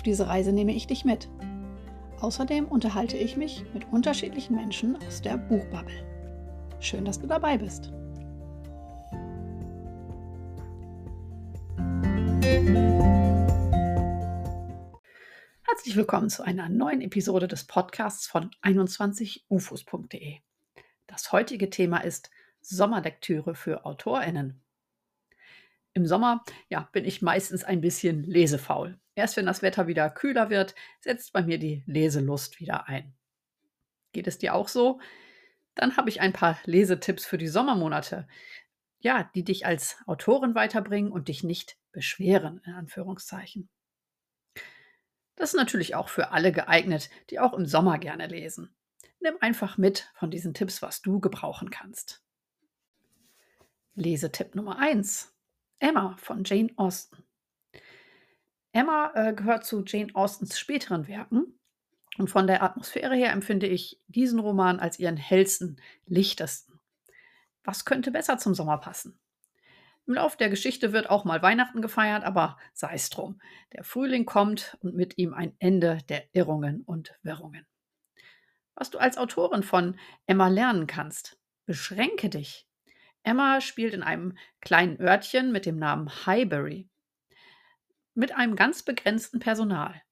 Auf diese Reise nehme ich dich mit. Außerdem unterhalte ich mich mit unterschiedlichen Menschen aus der Buchbubble. Schön, dass du dabei bist. Herzlich willkommen zu einer neuen Episode des Podcasts von 21ufos.de. Das heutige Thema ist Sommerlektüre für AutorInnen. Im Sommer ja, bin ich meistens ein bisschen lesefaul. Erst wenn das Wetter wieder kühler wird, setzt bei mir die Leselust wieder ein. Geht es dir auch so? Dann habe ich ein paar Lesetipps für die Sommermonate. Ja, die dich als Autorin weiterbringen und dich nicht beschweren, in Anführungszeichen. Das ist natürlich auch für alle geeignet, die auch im Sommer gerne lesen. Nimm einfach mit von diesen Tipps, was du gebrauchen kannst. Lesetipp Nummer 1. Emma von Jane Austen. Emma äh, gehört zu Jane Austens späteren Werken. Und von der Atmosphäre her empfinde ich diesen Roman als ihren hellsten, lichtesten. Was könnte besser zum Sommer passen? Im Lauf der Geschichte wird auch mal Weihnachten gefeiert, aber sei es drum. Der Frühling kommt und mit ihm ein Ende der Irrungen und Wirrungen. Was du als Autorin von Emma lernen kannst, beschränke dich. Emma spielt in einem kleinen Örtchen mit dem Namen Highbury mit einem ganz begrenzten Personal.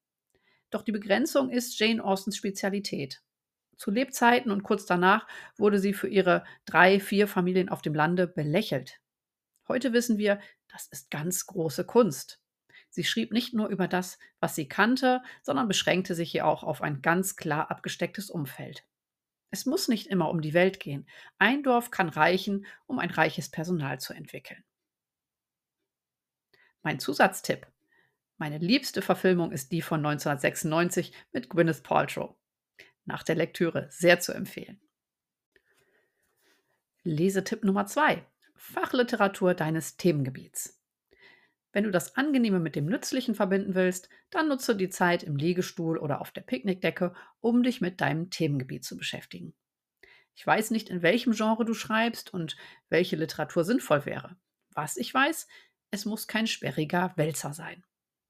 Doch die Begrenzung ist Jane Austens Spezialität. Zu Lebzeiten und kurz danach wurde sie für ihre drei, vier Familien auf dem Lande belächelt. Heute wissen wir, das ist ganz große Kunst. Sie schrieb nicht nur über das, was sie kannte, sondern beschränkte sich hier auch auf ein ganz klar abgestecktes Umfeld. Es muss nicht immer um die Welt gehen. Ein Dorf kann reichen, um ein reiches Personal zu entwickeln. Mein Zusatztipp. Meine liebste Verfilmung ist die von 1996 mit Gwyneth Paltrow. Nach der Lektüre sehr zu empfehlen. Lesetipp Nummer 2. Fachliteratur deines Themengebiets. Wenn du das Angenehme mit dem Nützlichen verbinden willst, dann nutze die Zeit im Liegestuhl oder auf der Picknickdecke, um dich mit deinem Themengebiet zu beschäftigen. Ich weiß nicht, in welchem Genre du schreibst und welche Literatur sinnvoll wäre. Was ich weiß, es muss kein sperriger Wälzer sein.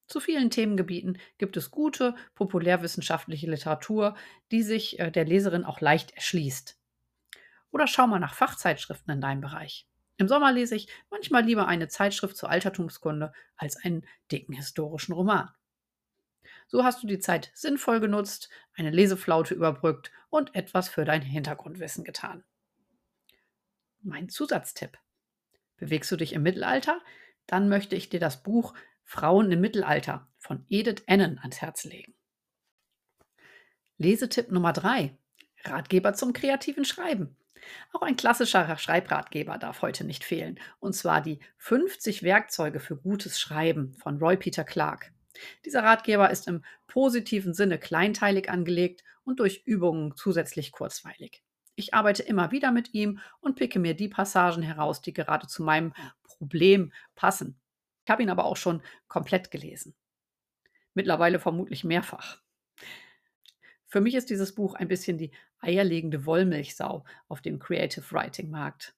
Zu vielen Themengebieten gibt es gute, populärwissenschaftliche Literatur, die sich äh, der Leserin auch leicht erschließt. Oder schau mal nach Fachzeitschriften in deinem Bereich. Im Sommer lese ich manchmal lieber eine Zeitschrift zur Altertumskunde als einen dicken historischen Roman. So hast du die Zeit sinnvoll genutzt, eine Leseflaute überbrückt und etwas für dein Hintergrundwissen getan. Mein Zusatztipp. Bewegst du dich im Mittelalter? Dann möchte ich dir das Buch Frauen im Mittelalter von Edith Annen ans Herz legen. Lesetipp Nummer 3. Ratgeber zum kreativen Schreiben. Auch ein klassischer Schreibratgeber darf heute nicht fehlen, und zwar die 50 Werkzeuge für gutes Schreiben von Roy Peter Clark. Dieser Ratgeber ist im positiven Sinne kleinteilig angelegt und durch Übungen zusätzlich kurzweilig. Ich arbeite immer wieder mit ihm und picke mir die Passagen heraus, die gerade zu meinem Problem passen. Ich habe ihn aber auch schon komplett gelesen. Mittlerweile vermutlich mehrfach. Für mich ist dieses Buch ein bisschen die eierlegende Wollmilchsau auf dem Creative Writing Markt.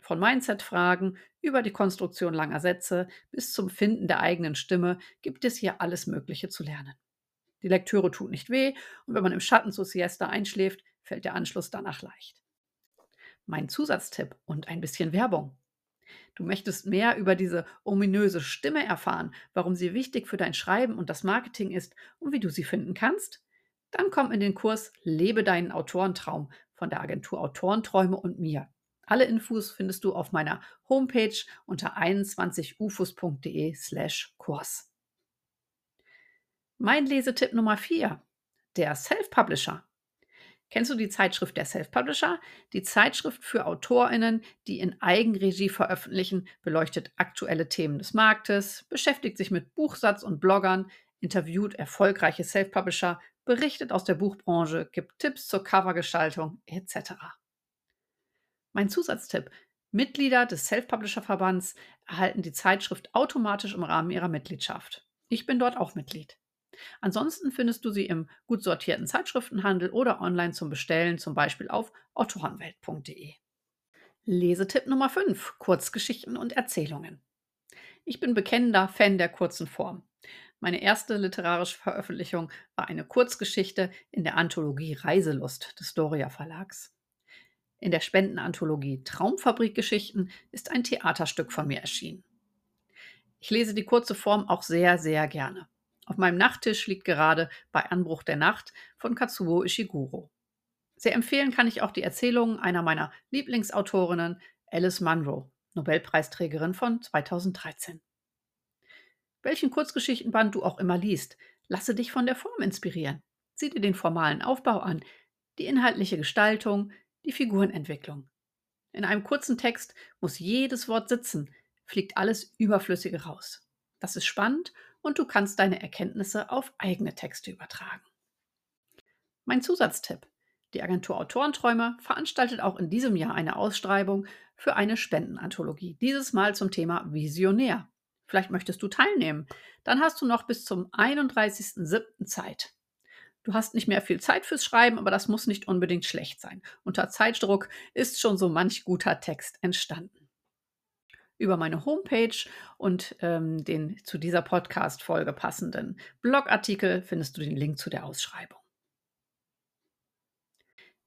Von Mindset-Fragen über die Konstruktion langer Sätze bis zum Finden der eigenen Stimme gibt es hier alles Mögliche zu lernen. Die Lektüre tut nicht weh und wenn man im Schatten zur Siesta einschläft, fällt der Anschluss danach leicht. Mein Zusatztipp und ein bisschen Werbung. Du möchtest mehr über diese ominöse Stimme erfahren, warum sie wichtig für dein Schreiben und das Marketing ist und wie du sie finden kannst? Dann komm in den Kurs Lebe deinen Autorentraum von der Agentur Autorenträume und mir. Alle Infos findest du auf meiner Homepage unter 21ufus.de slash Kurs. Mein Lesetipp Nummer 4, der Self-Publisher. Kennst du die Zeitschrift der Self-Publisher? Die Zeitschrift für AutorInnen, die in Eigenregie veröffentlichen, beleuchtet aktuelle Themen des Marktes, beschäftigt sich mit Buchsatz und Bloggern, interviewt erfolgreiche Self-Publisher, berichtet aus der Buchbranche, gibt Tipps zur Covergestaltung etc. Mein Zusatztipp. Mitglieder des Self-Publisher-Verbands erhalten die Zeitschrift automatisch im Rahmen ihrer Mitgliedschaft. Ich bin dort auch Mitglied. Ansonsten findest du sie im gut sortierten Zeitschriftenhandel oder online zum Bestellen, zum Beispiel auf autorenwelt.de. Lesetipp Nummer 5: Kurzgeschichten und Erzählungen. Ich bin bekennender Fan der kurzen Form. Meine erste literarische Veröffentlichung war eine Kurzgeschichte in der Anthologie Reiselust des Doria Verlags. In der Spendenanthologie Traumfabrikgeschichten ist ein Theaterstück von mir erschienen. Ich lese die kurze Form auch sehr, sehr gerne. Auf meinem Nachttisch liegt gerade bei Anbruch der Nacht von Katsuo Ishiguro. Sehr empfehlen kann ich auch die Erzählungen einer meiner Lieblingsautorinnen, Alice Munro, Nobelpreisträgerin von 2013. Welchen Kurzgeschichtenband du auch immer liest, lasse dich von der Form inspirieren. Sieh dir den formalen Aufbau an, die inhaltliche Gestaltung, die Figurenentwicklung. In einem kurzen Text muss jedes Wort sitzen, fliegt alles Überflüssige raus. Das ist spannend und du kannst deine Erkenntnisse auf eigene Texte übertragen. Mein Zusatztipp. Die Agentur Autorenträume veranstaltet auch in diesem Jahr eine Ausschreibung für eine Spendenanthologie, dieses Mal zum Thema Visionär. Vielleicht möchtest du teilnehmen. Dann hast du noch bis zum 31.07. Zeit. Du hast nicht mehr viel Zeit fürs Schreiben, aber das muss nicht unbedingt schlecht sein. Unter Zeitdruck ist schon so manch guter Text entstanden. Über meine Homepage und ähm, den zu dieser Podcast-Folge passenden Blogartikel findest du den Link zu der Ausschreibung.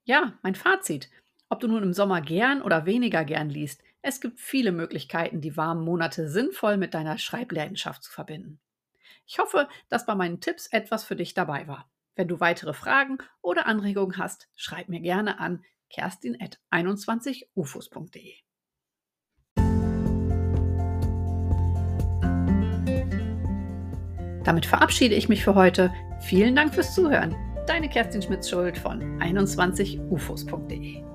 Ja, mein Fazit. Ob du nun im Sommer gern oder weniger gern liest, es gibt viele Möglichkeiten, die warmen Monate sinnvoll mit deiner Schreibleidenschaft zu verbinden. Ich hoffe, dass bei meinen Tipps etwas für dich dabei war. Wenn du weitere Fragen oder Anregungen hast, schreib mir gerne an kerstin.21ufos.de. Damit verabschiede ich mich für heute. Vielen Dank fürs Zuhören. Deine Kerstin Schmitz-Schuld von 21ufos.de.